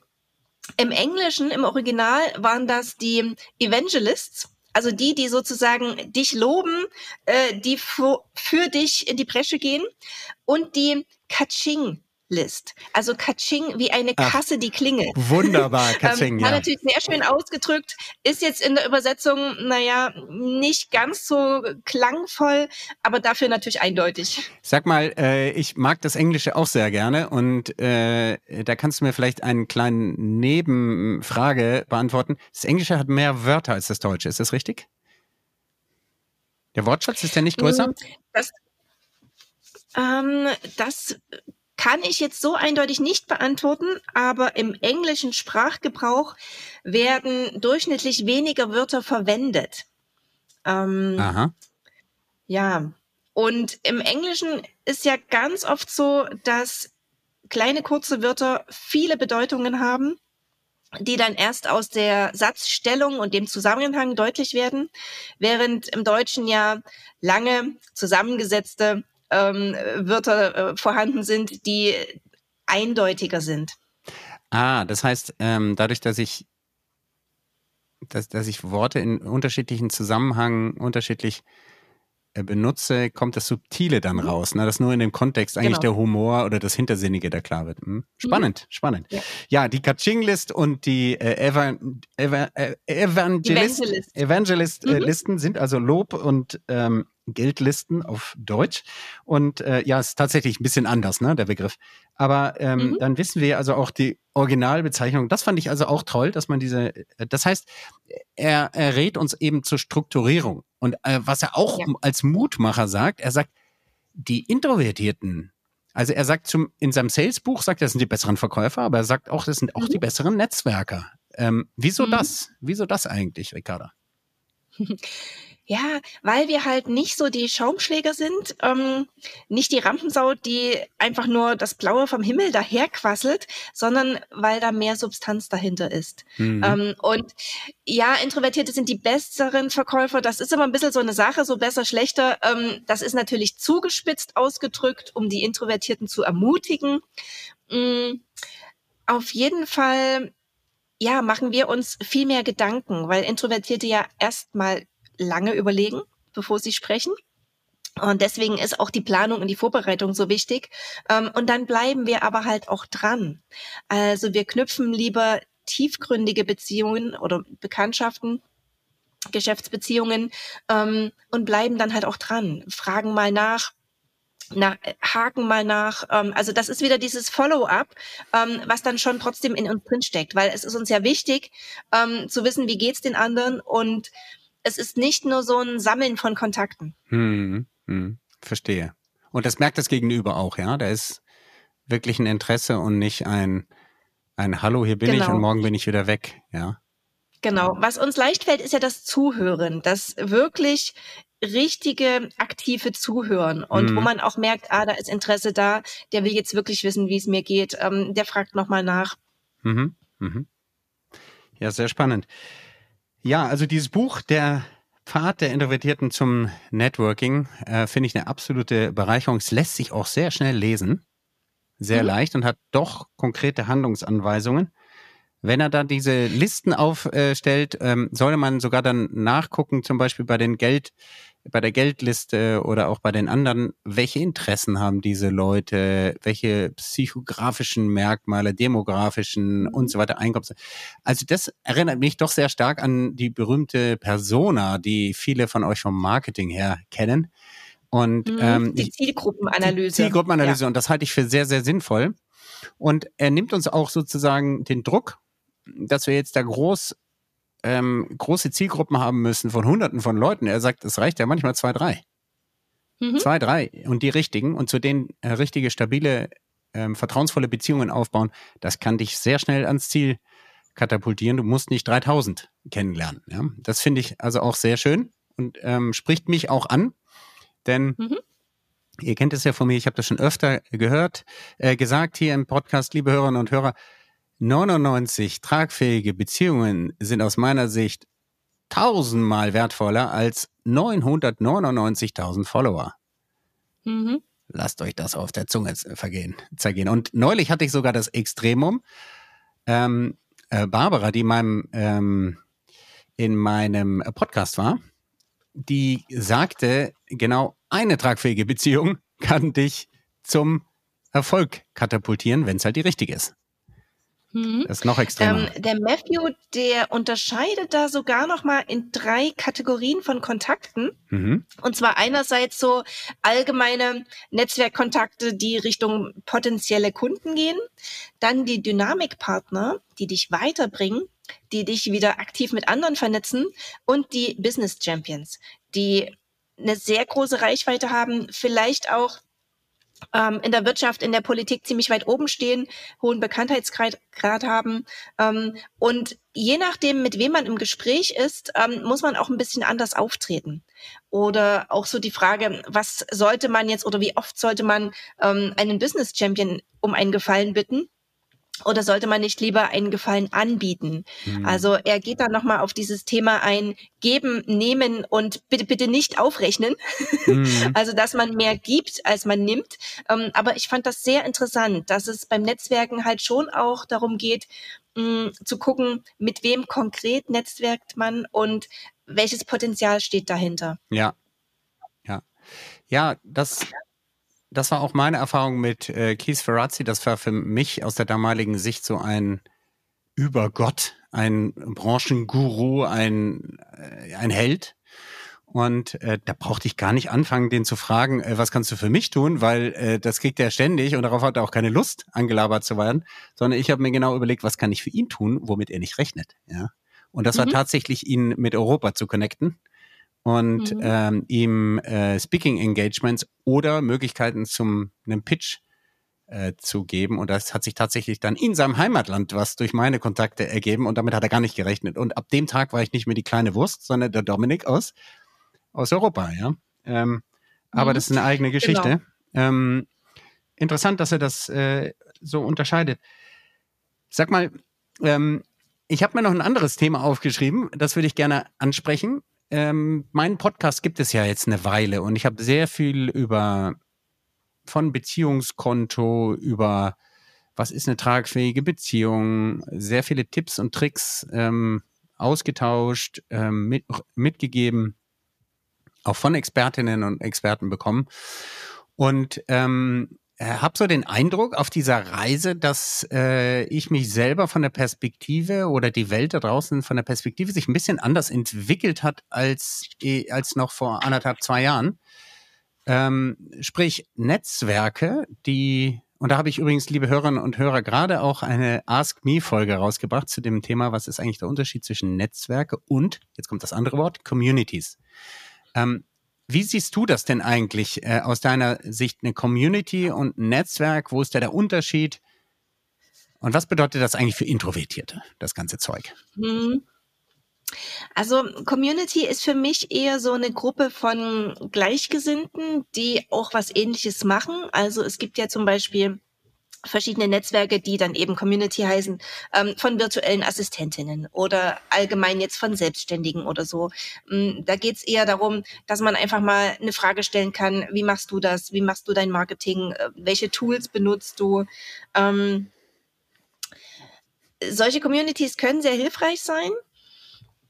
Im Englischen, im Original, waren das die Evangelists. Also die, die sozusagen dich loben, äh, die für, für dich in die Bresche gehen. Und die Kaching List. Also Kaching wie eine Kasse, Ach, die klingelt.
Wunderbar, Kaching, ähm,
ja. natürlich sehr schön ausgedrückt, ist jetzt in der Übersetzung, naja, nicht ganz so klangvoll, aber dafür natürlich eindeutig.
Sag mal, äh, ich mag das Englische auch sehr gerne und äh, da kannst du mir vielleicht einen kleinen Nebenfrage beantworten. Das Englische hat mehr Wörter als das Deutsche, ist das richtig? Der Wortschatz ist ja nicht größer? Mm,
das, ähm, das kann ich jetzt so eindeutig nicht beantworten, aber im englischen Sprachgebrauch werden durchschnittlich weniger Wörter verwendet. Ähm, Aha. Ja, und im Englischen ist ja ganz oft so, dass kleine kurze Wörter viele Bedeutungen haben, die dann erst aus der Satzstellung und dem Zusammenhang deutlich werden, während im Deutschen ja lange zusammengesetzte ähm, Wörter äh, vorhanden sind, die eindeutiger sind.
Ah, das heißt, ähm, dadurch, dass ich, dass, dass ich Worte in unterschiedlichen Zusammenhängen unterschiedlich äh, benutze, kommt das Subtile dann mhm. raus, ne? dass nur in dem Kontext eigentlich genau. der Humor oder das Hintersinnige da klar wird. Hm? Spannend, mhm. spannend. Ja. ja, die Kaching-List und die äh, Evan, Evan, äh, Evangelist, Evangelist, Evangelist äh, mhm. Listen sind also Lob und ähm, Geldlisten auf Deutsch. Und äh, ja, ist tatsächlich ein bisschen anders, ne, der Begriff. Aber ähm, mhm. dann wissen wir also auch die Originalbezeichnung. Das fand ich also auch toll, dass man diese, äh, das heißt, er, er rät uns eben zur Strukturierung. Und äh, was er auch ja. als Mutmacher sagt, er sagt, die Introvertierten, also er sagt zum, in seinem Salesbuch, sagt er, das sind die besseren Verkäufer, aber er sagt auch, das sind auch mhm. die besseren Netzwerker. Ähm, wieso mhm. das? Wieso das eigentlich, Ricarda?
Ja, weil wir halt nicht so die Schaumschläger sind, ähm, nicht die Rampensau, die einfach nur das Blaue vom Himmel daherquasselt, sondern weil da mehr Substanz dahinter ist. Mhm. Ähm, und ja, Introvertierte sind die besseren Verkäufer. Das ist immer ein bisschen so eine Sache, so besser, schlechter. Ähm, das ist natürlich zugespitzt ausgedrückt, um die Introvertierten zu ermutigen. Mhm. Auf jeden Fall ja, machen wir uns viel mehr Gedanken, weil Introvertierte ja erstmal lange überlegen, bevor sie sprechen. Und deswegen ist auch die Planung und die Vorbereitung so wichtig. Ähm, und dann bleiben wir aber halt auch dran. Also wir knüpfen lieber tiefgründige Beziehungen oder Bekanntschaften, Geschäftsbeziehungen ähm, und bleiben dann halt auch dran. Fragen mal nach, na, haken mal nach. Ähm, also das ist wieder dieses Follow-up, was dann schon trotzdem in uns drin steckt, weil es ist uns ja wichtig zu wissen, wie geht's den anderen und es ist nicht nur so ein Sammeln von Kontakten.
Hm, hm, verstehe. Und das merkt das Gegenüber auch, ja? Da ist wirklich ein Interesse und nicht ein, ein Hallo, hier bin genau. ich und morgen bin ich wieder weg, ja?
Genau. Was uns leicht fällt, ist ja das Zuhören, das wirklich richtige, aktive Zuhören und mhm. wo man auch merkt, ah, da ist Interesse da, der will jetzt wirklich wissen, wie es mir geht, ähm, der fragt nochmal nach.
Mhm. Mhm. Ja, sehr spannend. Ja, also dieses Buch, der Pfad der Introvertierten zum Networking, äh, finde ich eine absolute Bereicherung. Es lässt sich auch sehr schnell lesen, sehr mhm. leicht und hat doch konkrete Handlungsanweisungen. Wenn er da diese Listen aufstellt, ähm, sollte man sogar dann nachgucken, zum Beispiel bei den Geld, bei der Geldliste oder auch bei den anderen, welche Interessen haben diese Leute, welche psychografischen Merkmale, demografischen und so weiter Einkommens. Also das erinnert mich doch sehr stark an die berühmte Persona, die viele von euch vom Marketing her kennen. Und
mhm, ähm, die Zielgruppenanalyse. Die
Zielgruppenanalyse ja. und das halte ich für sehr, sehr sinnvoll. Und er nimmt uns auch sozusagen den Druck, dass wir jetzt da groß ähm, große Zielgruppen haben müssen von Hunderten von Leuten. Er sagt, es reicht ja manchmal zwei, drei. Mhm. Zwei, drei und die richtigen und zu denen äh, richtige, stabile, ähm, vertrauensvolle Beziehungen aufbauen, das kann dich sehr schnell ans Ziel katapultieren. Du musst nicht 3000 kennenlernen. Ja? Das finde ich also auch sehr schön und ähm, spricht mich auch an, denn mhm. ihr kennt es ja von mir, ich habe das schon öfter gehört, äh, gesagt hier im Podcast, liebe Hörerinnen und Hörer, 99 tragfähige Beziehungen sind aus meiner Sicht tausendmal wertvoller als 999.000 Follower. Mhm. Lasst euch das auf der Zunge vergehen, zergehen. Und neulich hatte ich sogar das Extremum. Ähm, äh, Barbara, die meinem, ähm, in meinem Podcast war, die sagte, genau eine tragfähige Beziehung kann dich zum Erfolg katapultieren, wenn es halt die richtige ist. Mhm. Das ist noch extremer.
Ähm, der Matthew, der unterscheidet da sogar noch mal in drei Kategorien von Kontakten. Mhm. Und zwar einerseits so allgemeine Netzwerkkontakte, die Richtung potenzielle Kunden gehen. Dann die Dynamikpartner, die dich weiterbringen, die dich wieder aktiv mit anderen vernetzen. Und die Business Champions, die eine sehr große Reichweite haben, vielleicht auch ähm, in der Wirtschaft, in der Politik ziemlich weit oben stehen, hohen Bekanntheitsgrad haben. Ähm, und je nachdem, mit wem man im Gespräch ist, ähm, muss man auch ein bisschen anders auftreten. Oder auch so die Frage, was sollte man jetzt oder wie oft sollte man ähm, einen Business Champion um einen Gefallen bitten? Oder sollte man nicht lieber einen Gefallen anbieten? Mhm. Also er geht dann nochmal auf dieses Thema ein, geben, nehmen und bitte, bitte nicht aufrechnen. Mhm. Also dass man mehr gibt, als man nimmt. Ähm, aber ich fand das sehr interessant, dass es beim Netzwerken halt schon auch darum geht, mh, zu gucken, mit wem konkret netzwerkt man und welches Potenzial steht dahinter.
Ja. Ja. Ja, das das war auch meine Erfahrung mit äh, Keith Ferrazzi. Das war für mich aus der damaligen Sicht so ein Übergott, ein Branchenguru, ein, äh, ein Held. Und äh, da brauchte ich gar nicht anfangen, den zu fragen, äh, was kannst du für mich tun, weil äh, das kriegt er ständig und darauf hat er auch keine Lust, angelabert zu werden, sondern ich habe mir genau überlegt, was kann ich für ihn tun, womit er nicht rechnet. Ja? Und das mhm. war tatsächlich, ihn mit Europa zu connecten und mhm. ähm, ihm äh, Speaking Engagements oder Möglichkeiten zum einem Pitch äh, zu geben. Und das hat sich tatsächlich dann in seinem Heimatland was durch meine Kontakte ergeben und damit hat er gar nicht gerechnet. Und ab dem Tag war ich nicht mehr die kleine Wurst, sondern der Dominik aus aus Europa, ja. Ähm, aber mhm. das ist eine eigene Geschichte. Genau. Ähm, interessant, dass er das äh, so unterscheidet. Sag mal, ähm, ich habe mir noch ein anderes Thema aufgeschrieben, das würde ich gerne ansprechen. Ähm, meinen Podcast gibt es ja jetzt eine Weile und ich habe sehr viel über von Beziehungskonto über was ist eine tragfähige Beziehung, sehr viele Tipps und Tricks ähm, ausgetauscht, ähm, mit, mitgegeben, auch von Expertinnen und Experten bekommen. Und ähm, habe so den Eindruck auf dieser Reise, dass äh, ich mich selber von der Perspektive oder die Welt da draußen von der Perspektive sich ein bisschen anders entwickelt hat als, äh, als noch vor anderthalb, zwei Jahren. Ähm, sprich, Netzwerke, die, und da habe ich übrigens, liebe Hörerinnen und Hörer, gerade auch eine Ask Me-Folge rausgebracht zu dem Thema, was ist eigentlich der Unterschied zwischen Netzwerke und, jetzt kommt das andere Wort, Communities. Ähm, wie siehst du das denn eigentlich äh, aus deiner Sicht, eine Community und ein Netzwerk? Wo ist da der Unterschied? Und was bedeutet das eigentlich für Introvertierte, das ganze Zeug? Mhm.
Also Community ist für mich eher so eine Gruppe von Gleichgesinnten, die auch was Ähnliches machen. Also es gibt ja zum Beispiel verschiedene Netzwerke, die dann eben Community heißen, ähm, von virtuellen Assistentinnen oder allgemein jetzt von Selbstständigen oder so. Ähm, da geht's eher darum, dass man einfach mal eine Frage stellen kann, wie machst du das, wie machst du dein Marketing, äh, welche Tools benutzt du. Ähm, solche Communities können sehr hilfreich sein.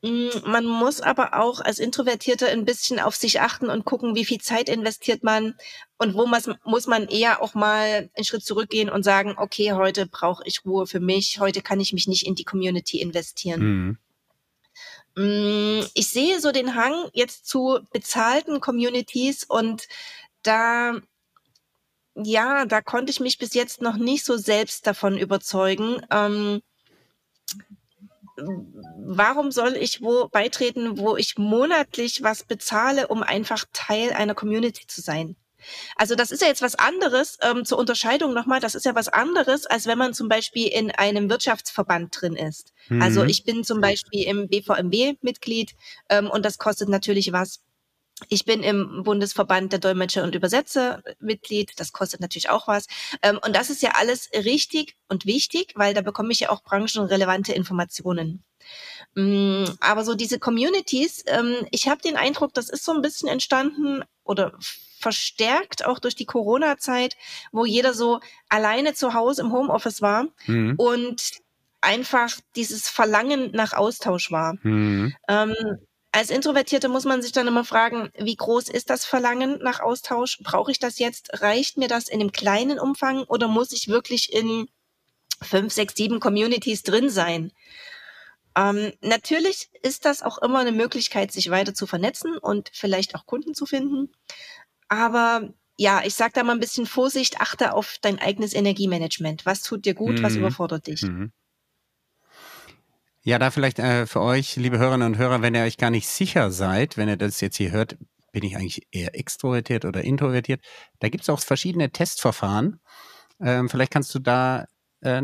Mm, man muss aber auch als Introvertierter ein bisschen auf sich achten und gucken, wie viel Zeit investiert man und wo muss man eher auch mal einen Schritt zurückgehen und sagen, okay, heute brauche ich Ruhe für mich, heute kann ich mich nicht in die Community investieren. Mhm. Ich sehe so den Hang jetzt zu bezahlten Communities und da ja, da konnte ich mich bis jetzt noch nicht so selbst davon überzeugen. Ähm, warum soll ich wo beitreten, wo ich monatlich was bezahle, um einfach Teil einer Community zu sein? Also das ist ja jetzt was anderes, ähm, zur Unterscheidung nochmal, das ist ja was anderes, als wenn man zum Beispiel in einem Wirtschaftsverband drin ist. Also mhm. Also ich bin zum Beispiel im BVMW Mitglied ähm, und das kostet natürlich was. Ich bin im Bundesverband der Dolmetscher und Übersetzer Mitglied. Das kostet natürlich auch was. Ähm, und das ist ja alles richtig und wichtig, weil da bekomme ich ja auch branchenrelevante Informationen. Mm, aber so diese Communities, ähm, ich habe den Eindruck, das ist so ein bisschen entstanden oder verstärkt auch durch die Corona-Zeit, wo jeder so alleine zu Hause im Homeoffice war mhm. und einfach dieses Verlangen nach Austausch war. Mhm. Ähm, als Introvertierte muss man sich dann immer fragen, wie groß ist das Verlangen nach Austausch? Brauche ich das jetzt? Reicht mir das in einem kleinen Umfang oder muss ich wirklich in fünf, sechs, sieben Communities drin sein? Ähm, natürlich ist das auch immer eine Möglichkeit, sich weiter zu vernetzen und vielleicht auch Kunden zu finden. Aber ja, ich sage da mal ein bisschen Vorsicht, achte auf dein eigenes Energiemanagement. Was tut dir gut, mhm. was überfordert dich? Mhm.
Ja, da vielleicht äh, für euch, liebe Hörerinnen und Hörer, wenn ihr euch gar nicht sicher seid, wenn ihr das jetzt hier hört, bin ich eigentlich eher extrovertiert oder introvertiert. Da gibt es auch verschiedene Testverfahren. Ähm, vielleicht kannst du da äh,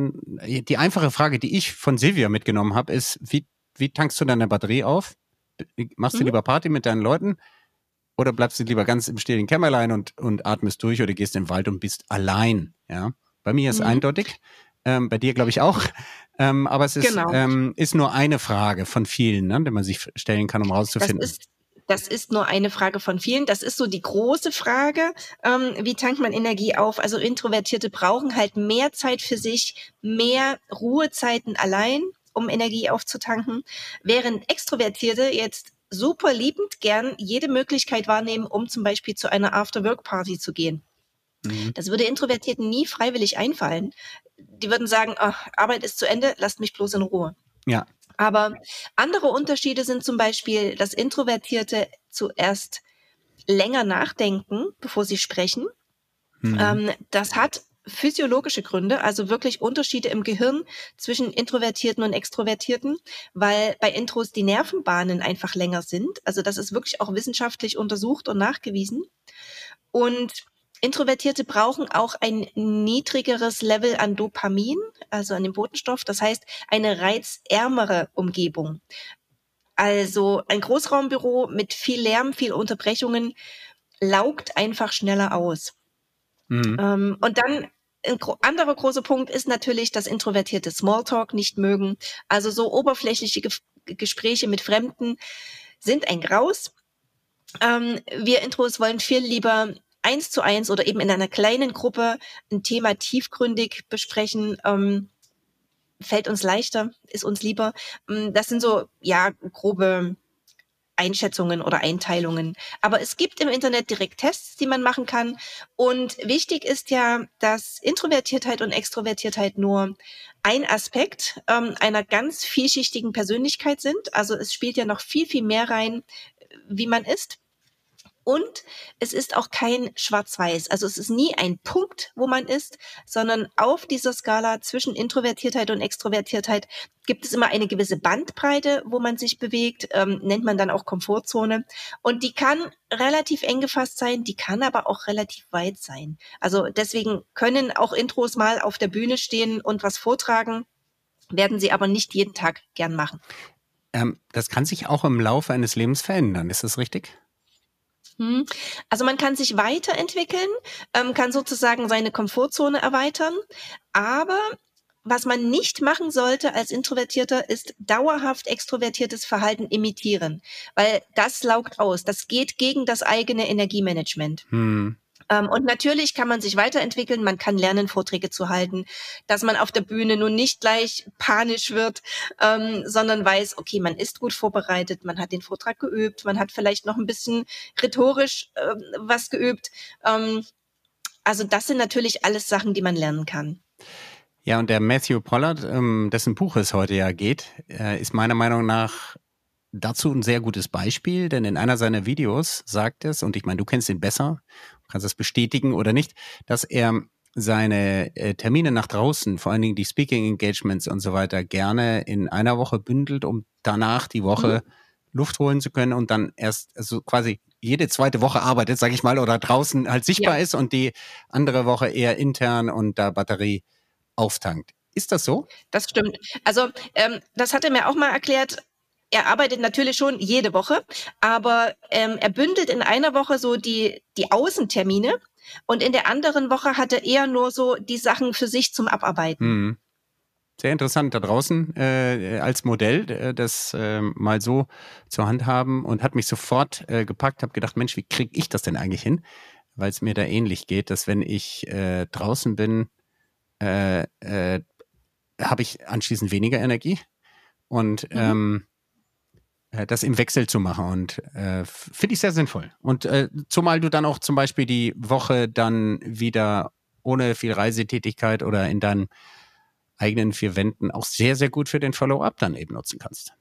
die einfache Frage, die ich von Silvia mitgenommen habe, ist, wie, wie tankst du deine Batterie auf? Machst mhm. du lieber Party mit deinen Leuten oder bleibst du lieber ganz im stillen Kämmerlein und, und atmest durch oder gehst in den Wald und bist allein? Ja, bei mir ist mhm. eindeutig. Ähm, bei dir glaube ich auch. Ähm, aber es ist, genau. ähm, ist nur eine Frage von vielen, ne, die man sich stellen kann, um rauszufinden.
Das ist das ist nur eine Frage von vielen. Das ist so die große Frage. Ähm, wie tankt man Energie auf? Also Introvertierte brauchen halt mehr Zeit für sich, mehr Ruhezeiten allein, um Energie aufzutanken, während Extrovertierte jetzt super liebend gern jede Möglichkeit wahrnehmen, um zum Beispiel zu einer After-Work-Party zu gehen. Mhm. Das würde Introvertierten nie freiwillig einfallen. Die würden sagen, ach, Arbeit ist zu Ende, lasst mich bloß in Ruhe.
Ja.
Aber andere Unterschiede sind zum Beispiel, dass Introvertierte zuerst länger nachdenken, bevor sie sprechen. Mhm. Ähm, das hat physiologische Gründe, also wirklich Unterschiede im Gehirn zwischen Introvertierten und Extrovertierten, weil bei Intros die Nervenbahnen einfach länger sind. Also das ist wirklich auch wissenschaftlich untersucht und nachgewiesen. Und Introvertierte brauchen auch ein niedrigeres Level an Dopamin, also an dem Botenstoff, das heißt eine reizärmere Umgebung. Also ein Großraumbüro mit viel Lärm, viel Unterbrechungen laugt einfach schneller aus. Mhm. Ähm, und dann ein anderer großer Punkt ist natürlich das introvertierte Smalltalk nicht mögen. Also so oberflächliche Ge Gespräche mit Fremden sind ein Graus. Ähm, wir Intros wollen viel lieber eins zu eins oder eben in einer kleinen Gruppe ein Thema tiefgründig besprechen. Ähm, fällt uns leichter, ist uns lieber. Ähm, das sind so, ja, grobe Einschätzungen oder Einteilungen. Aber es gibt im Internet direkt Tests, die man machen kann. Und wichtig ist ja, dass Introvertiertheit und Extrovertiertheit nur ein Aspekt ähm, einer ganz vielschichtigen Persönlichkeit sind. Also es spielt ja noch viel, viel mehr rein, wie man ist. Und es ist auch kein Schwarz-Weiß. Also es ist nie ein Punkt, wo man ist, sondern auf dieser Skala zwischen Introvertiertheit und Extrovertiertheit gibt es immer eine gewisse Bandbreite, wo man sich bewegt, ähm, nennt man dann auch Komfortzone. Und die kann relativ eng gefasst sein, die kann aber auch relativ weit sein. Also deswegen können auch Intros mal auf der Bühne stehen und was vortragen, werden sie aber nicht jeden Tag gern machen.
Ähm, das kann sich auch im Laufe eines Lebens verändern, ist das richtig?
Hm. Also man kann sich weiterentwickeln, ähm, kann sozusagen seine Komfortzone erweitern, aber was man nicht machen sollte als Introvertierter, ist dauerhaft extrovertiertes Verhalten imitieren, weil das laugt aus. Das geht gegen das eigene Energiemanagement. Hm. Ähm, und natürlich kann man sich weiterentwickeln, man kann lernen, Vorträge zu halten, dass man auf der Bühne nun nicht gleich panisch wird, ähm, sondern weiß, okay, man ist gut vorbereitet, man hat den Vortrag geübt, man hat vielleicht noch ein bisschen rhetorisch äh, was geübt. Ähm, also das sind natürlich alles Sachen, die man lernen kann.
Ja, und der Matthew Pollard, ähm, dessen Buch es heute ja geht, äh, ist meiner Meinung nach dazu ein sehr gutes Beispiel, denn in einer seiner Videos sagt es, und ich meine, du kennst ihn besser, kannst das bestätigen oder nicht, dass er seine äh, Termine nach draußen, vor allen Dingen die Speaking Engagements und so weiter, gerne in einer Woche bündelt, um danach die Woche mhm. Luft holen zu können und dann erst also quasi jede zweite Woche arbeitet, sage ich mal, oder draußen halt sichtbar ja. ist und die andere Woche eher intern und da Batterie auftankt. Ist das so?
Das stimmt. Also ähm, das hat er mir auch mal erklärt er arbeitet natürlich schon jede Woche, aber ähm, er bündelt in einer Woche so die, die Außentermine und in der anderen Woche hat er eher nur so die Sachen für sich zum Abarbeiten. Mhm.
Sehr interessant da draußen äh, als Modell, äh, das äh, mal so zur Hand haben und hat mich sofort äh, gepackt, habe gedacht, Mensch, wie kriege ich das denn eigentlich hin? Weil es mir da ähnlich geht, dass wenn ich äh, draußen bin, habe ich anschließend weniger Energie und mhm. ähm, äh, das im Wechsel zu machen und äh, finde ich sehr sinnvoll. Und äh, zumal du dann auch zum Beispiel die Woche dann wieder ohne viel Reisetätigkeit oder in deinen eigenen vier Wänden auch sehr, sehr gut für den Follow-up dann eben nutzen kannst.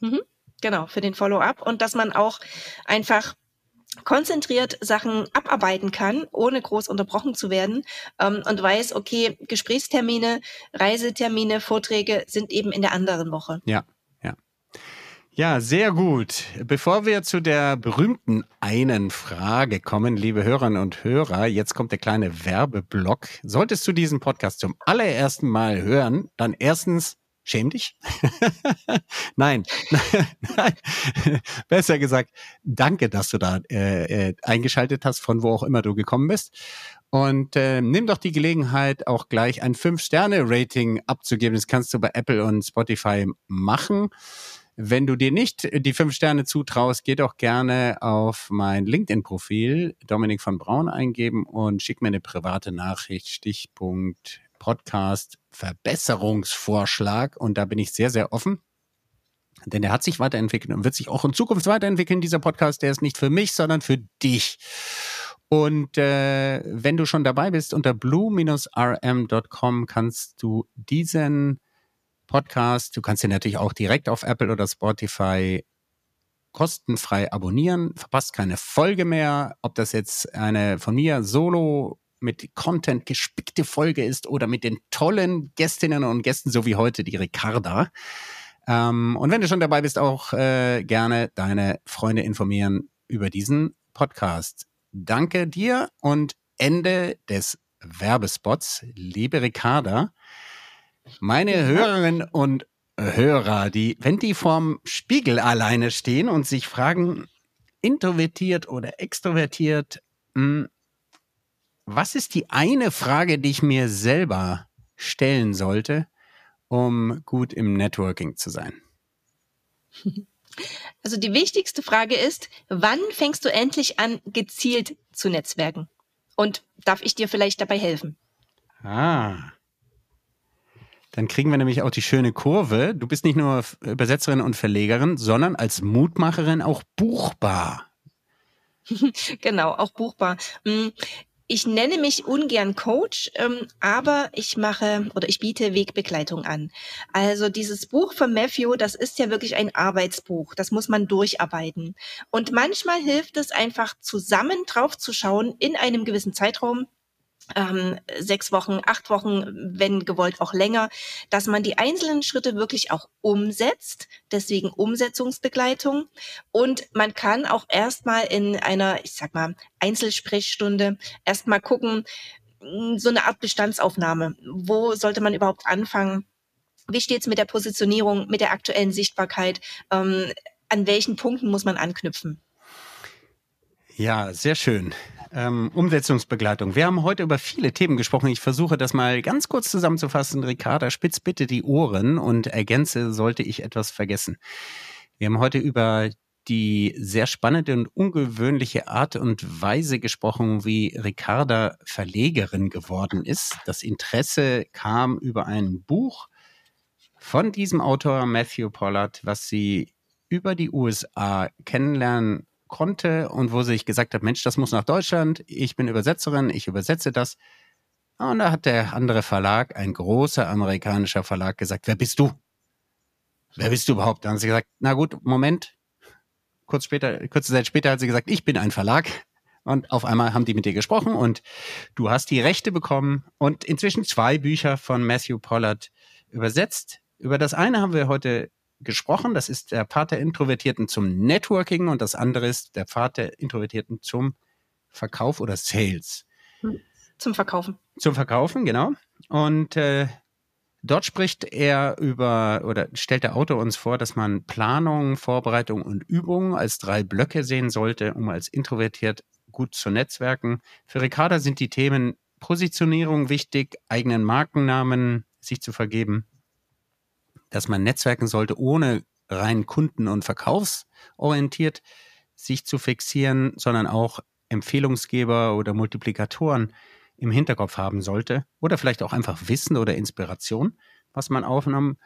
Mhm, genau, für den Follow-up und dass man auch einfach konzentriert Sachen abarbeiten kann, ohne groß unterbrochen zu werden ähm, und weiß, okay, Gesprächstermine, Reisetermine, Vorträge sind eben in der anderen Woche.
Ja, ja, sehr gut. Bevor wir zu der berühmten einen Frage kommen, liebe Hörerinnen und Hörer, jetzt kommt der kleine Werbeblock. Solltest du diesen Podcast zum allerersten Mal hören, dann erstens schäm dich. nein, nein, besser gesagt, danke, dass du da äh, äh, eingeschaltet hast, von wo auch immer du gekommen bist. Und äh, nimm doch die Gelegenheit, auch gleich ein Fünf-Sterne-Rating abzugeben. Das kannst du bei Apple und Spotify machen. Wenn du dir nicht die fünf Sterne zutraust, geh doch gerne auf mein LinkedIn-Profil Dominik von Braun eingeben und schick mir eine private Nachricht, Stichpunkt Podcast Verbesserungsvorschlag. Und da bin ich sehr, sehr offen. Denn der hat sich weiterentwickelt und wird sich auch in Zukunft weiterentwickeln. Dieser Podcast, der ist nicht für mich, sondern für dich. Und äh, wenn du schon dabei bist, unter blue-rm.com kannst du diesen Podcast. Du kannst ihn natürlich auch direkt auf Apple oder Spotify kostenfrei abonnieren, verpasst keine Folge mehr, ob das jetzt eine von mir solo mit Content gespickte Folge ist oder mit den tollen Gästinnen und Gästen, so wie heute die Ricarda. Ähm, und wenn du schon dabei bist, auch äh, gerne deine Freunde informieren über diesen Podcast. Danke dir und Ende des Werbespots, liebe Ricarda. Meine Hörerinnen und Hörer, die, wenn die vorm Spiegel alleine stehen und sich fragen, introvertiert oder extrovertiert, hm, was ist die eine Frage, die ich mir selber stellen sollte, um gut im Networking zu sein?
Also die wichtigste Frage ist, wann fängst du endlich an, gezielt zu netzwerken? Und darf ich dir vielleicht dabei helfen?
Ah. Dann kriegen wir nämlich auch die schöne Kurve. Du bist nicht nur Übersetzerin und Verlegerin, sondern als Mutmacherin auch buchbar.
genau, auch buchbar. Hm, ich nenne mich ungern Coach, ähm, aber ich mache oder ich biete Wegbegleitung an. Also dieses Buch von Matthew, das ist ja wirklich ein Arbeitsbuch. Das muss man durcharbeiten. Und manchmal hilft es einfach zusammen drauf zu schauen in einem gewissen Zeitraum ähm, sechs Wochen, acht Wochen, wenn gewollt auch länger, dass man die einzelnen Schritte wirklich auch umsetzt, deswegen Umsetzungsbegleitung. Und man kann auch erstmal in einer, ich sag mal, Einzelsprechstunde erstmal gucken, hm, so eine Art Bestandsaufnahme. Wo sollte man überhaupt anfangen? Wie steht's mit der Positionierung, mit der aktuellen Sichtbarkeit? Ähm, an welchen Punkten muss man anknüpfen?
Ja, sehr schön. Ähm, Umsetzungsbegleitung. Wir haben heute über viele Themen gesprochen. Ich versuche das mal ganz kurz zusammenzufassen. Ricarda, spitz bitte die Ohren und ergänze, sollte ich etwas vergessen. Wir haben heute über die sehr spannende und ungewöhnliche Art und Weise gesprochen, wie Ricarda Verlegerin geworden ist. Das Interesse kam über ein Buch von diesem Autor Matthew Pollard, was sie über die USA kennenlernen konnte und wo sich gesagt hat, Mensch, das muss nach Deutschland, ich bin Übersetzerin, ich übersetze das. Und da hat der andere Verlag, ein großer amerikanischer Verlag, gesagt, wer bist du? Wer bist du überhaupt? Dann hat sie gesagt, na gut, Moment. Kurz später, kurze Zeit später hat sie gesagt, ich bin ein Verlag. Und auf einmal haben die mit dir gesprochen und du hast die Rechte bekommen und inzwischen zwei Bücher von Matthew Pollard übersetzt. Über das eine haben wir heute gesprochen. Das ist der Pfad der Introvertierten zum Networking und das andere ist der Pfad der Introvertierten zum Verkauf oder Sales.
Hm. Zum Verkaufen.
Zum Verkaufen, genau. Und äh, dort spricht er über oder stellt der Autor uns vor, dass man Planung, Vorbereitung und Übung als drei Blöcke sehen sollte, um als introvertiert gut zu netzwerken. Für Ricarda sind die Themen Positionierung wichtig, eigenen Markennamen sich zu vergeben, dass man netzwerken sollte, ohne rein kunden- und verkaufsorientiert sich zu fixieren, sondern auch Empfehlungsgeber oder Multiplikatoren im Hinterkopf haben sollte oder vielleicht auch einfach Wissen oder Inspiration, was man aufnehmen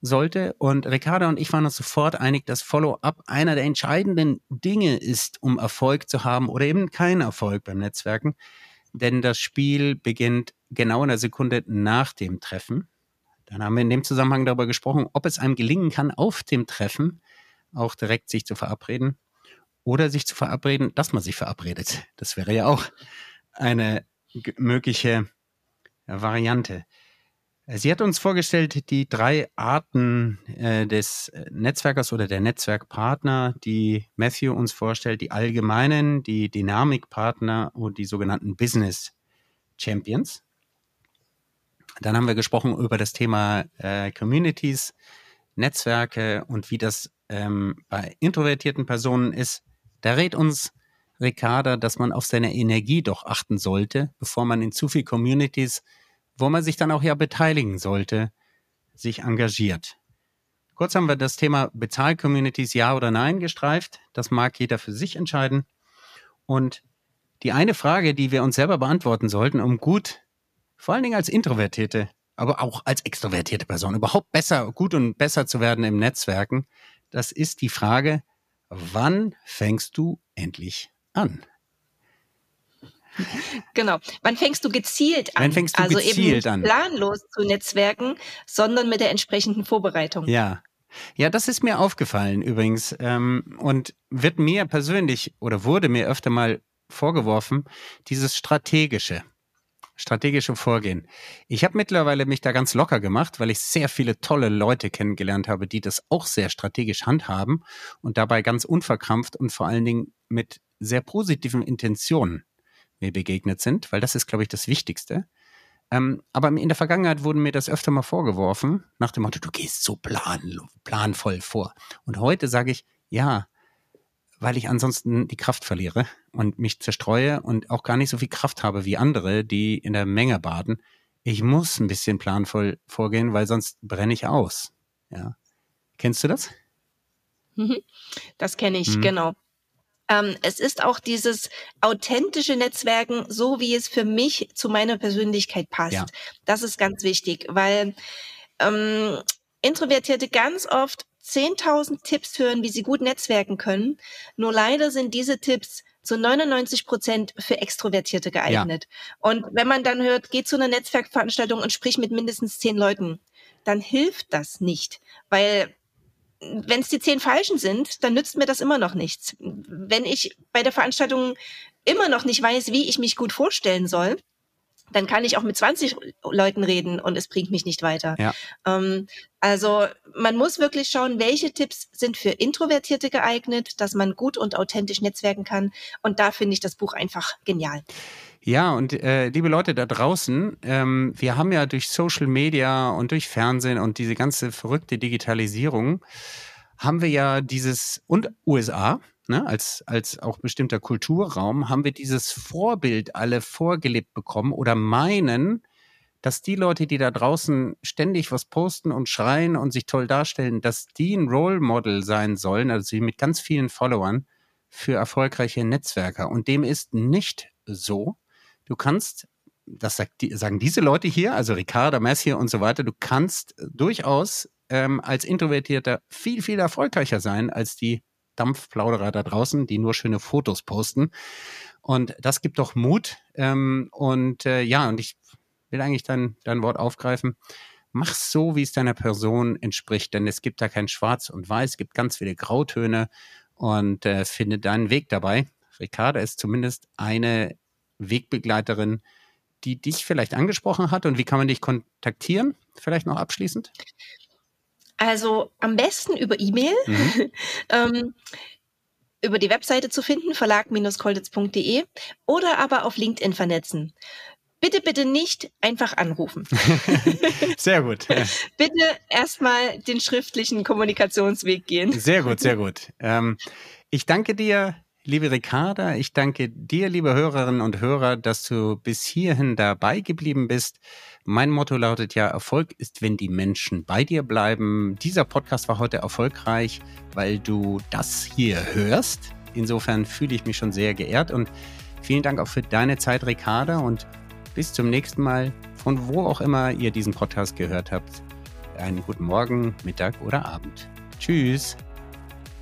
sollte. Und Ricardo und ich waren uns sofort einig, dass Follow-up einer der entscheidenden Dinge ist, um Erfolg zu haben oder eben keinen Erfolg beim Netzwerken. Denn das Spiel beginnt genau in der Sekunde nach dem Treffen. Dann haben wir in dem Zusammenhang darüber gesprochen, ob es einem gelingen kann, auf dem Treffen auch direkt sich zu verabreden oder sich zu verabreden, dass man sich verabredet. Das wäre ja auch eine mögliche Variante. Sie hat uns vorgestellt, die drei Arten äh, des Netzwerkers oder der Netzwerkpartner, die Matthew uns vorstellt, die allgemeinen, die Dynamikpartner und die sogenannten Business Champions. Dann haben wir gesprochen über das Thema äh, Communities, Netzwerke und wie das ähm, bei introvertierten Personen ist. Da rät uns Ricarda, dass man auf seine Energie doch achten sollte, bevor man in zu viel Communities, wo man sich dann auch ja beteiligen sollte, sich engagiert. Kurz haben wir das Thema Bezahl-Communities ja oder nein gestreift. Das mag jeder für sich entscheiden. Und die eine Frage, die wir uns selber beantworten sollten, um gut vor allen Dingen als introvertierte, aber auch als extrovertierte Person überhaupt besser, gut und besser zu werden im Netzwerken, das ist die Frage, wann fängst du endlich an?
Genau. Wann fängst du gezielt an?
Wann fängst du
also
gezielt
eben nicht
an?
planlos zu netzwerken, sondern mit der entsprechenden Vorbereitung.
Ja. Ja, das ist mir aufgefallen übrigens ähm, und wird mir persönlich oder wurde mir öfter mal vorgeworfen, dieses strategische strategische Vorgehen. Ich habe mittlerweile mich da ganz locker gemacht, weil ich sehr viele tolle Leute kennengelernt habe, die das auch sehr strategisch handhaben und dabei ganz unverkrampft und vor allen Dingen mit sehr positiven Intentionen mir begegnet sind, weil das ist, glaube ich, das Wichtigste. Ähm, aber in der Vergangenheit wurde mir das öfter mal vorgeworfen, nach dem Motto, du gehst so plan, planvoll vor. Und heute sage ich, ja, weil ich ansonsten die Kraft verliere und mich zerstreue und auch gar nicht so viel Kraft habe wie andere, die in der Menge baden. Ich muss ein bisschen planvoll vorgehen, weil sonst brenne ich aus. Ja. Kennst du das?
Mhm. Das kenne ich, mhm. genau. Ähm, es ist auch dieses authentische Netzwerken, so wie es für mich zu meiner Persönlichkeit passt. Ja. Das ist ganz wichtig, weil ähm, Introvertierte ganz oft 10.000 Tipps hören, wie sie gut netzwerken können. Nur leider sind diese Tipps zu 99 Prozent für Extrovertierte geeignet. Ja. Und wenn man dann hört, geh zu einer Netzwerkveranstaltung und sprich mit mindestens zehn Leuten, dann hilft das nicht, weil wenn es die zehn Falschen sind, dann nützt mir das immer noch nichts. Wenn ich bei der Veranstaltung immer noch nicht weiß, wie ich mich gut vorstellen soll, dann kann ich auch mit 20 Leuten reden und es bringt mich nicht weiter. Ja. Ähm, also man muss wirklich schauen, welche Tipps sind für Introvertierte geeignet, dass man gut und authentisch netzwerken kann. Und da finde ich das Buch einfach genial.
Ja, und äh, liebe Leute da draußen, ähm, wir haben ja durch Social Media und durch Fernsehen und diese ganze verrückte Digitalisierung, haben wir ja dieses, und USA, ne, als, als auch bestimmter Kulturraum, haben wir dieses Vorbild alle vorgelebt bekommen oder meinen, dass die Leute, die da draußen ständig was posten und schreien und sich toll darstellen, dass die ein Role Model sein sollen, also mit ganz vielen Followern für erfolgreiche Netzwerker. Und dem ist nicht so. Du kannst, das sagt, sagen diese Leute hier, also Ricardo, Messier und so weiter, du kannst durchaus ähm, als Introvertierter viel, viel erfolgreicher sein als die Dampfplauderer da draußen, die nur schöne Fotos posten. Und das gibt doch Mut. Ähm, und äh, ja, und ich will eigentlich dein, dein Wort aufgreifen. Mach so, wie es deiner Person entspricht, denn es gibt da kein Schwarz und Weiß, es gibt ganz viele Grautöne und äh, finde deinen Weg dabei. Ricarda ist zumindest eine Wegbegleiterin, die dich vielleicht angesprochen hat? Und wie kann man dich kontaktieren? Vielleicht noch abschließend?
Also am besten über E-Mail. Mhm. ähm, über die Webseite zu finden, verlag-kolditz.de oder aber auf LinkedIn vernetzen. Bitte, bitte nicht einfach anrufen.
sehr gut.
bitte erstmal den schriftlichen Kommunikationsweg gehen.
Sehr gut, sehr gut. Ähm, ich danke dir Liebe Ricarda, ich danke dir, liebe Hörerinnen und Hörer, dass du bis hierhin dabei geblieben bist. Mein Motto lautet ja, Erfolg ist, wenn die Menschen bei dir bleiben. Dieser Podcast war heute erfolgreich, weil du das hier hörst. Insofern fühle ich mich schon sehr geehrt und vielen Dank auch für deine Zeit, Ricarda, und bis zum nächsten Mal, von wo auch immer ihr diesen Podcast gehört habt. Einen guten Morgen, Mittag oder Abend. Tschüss.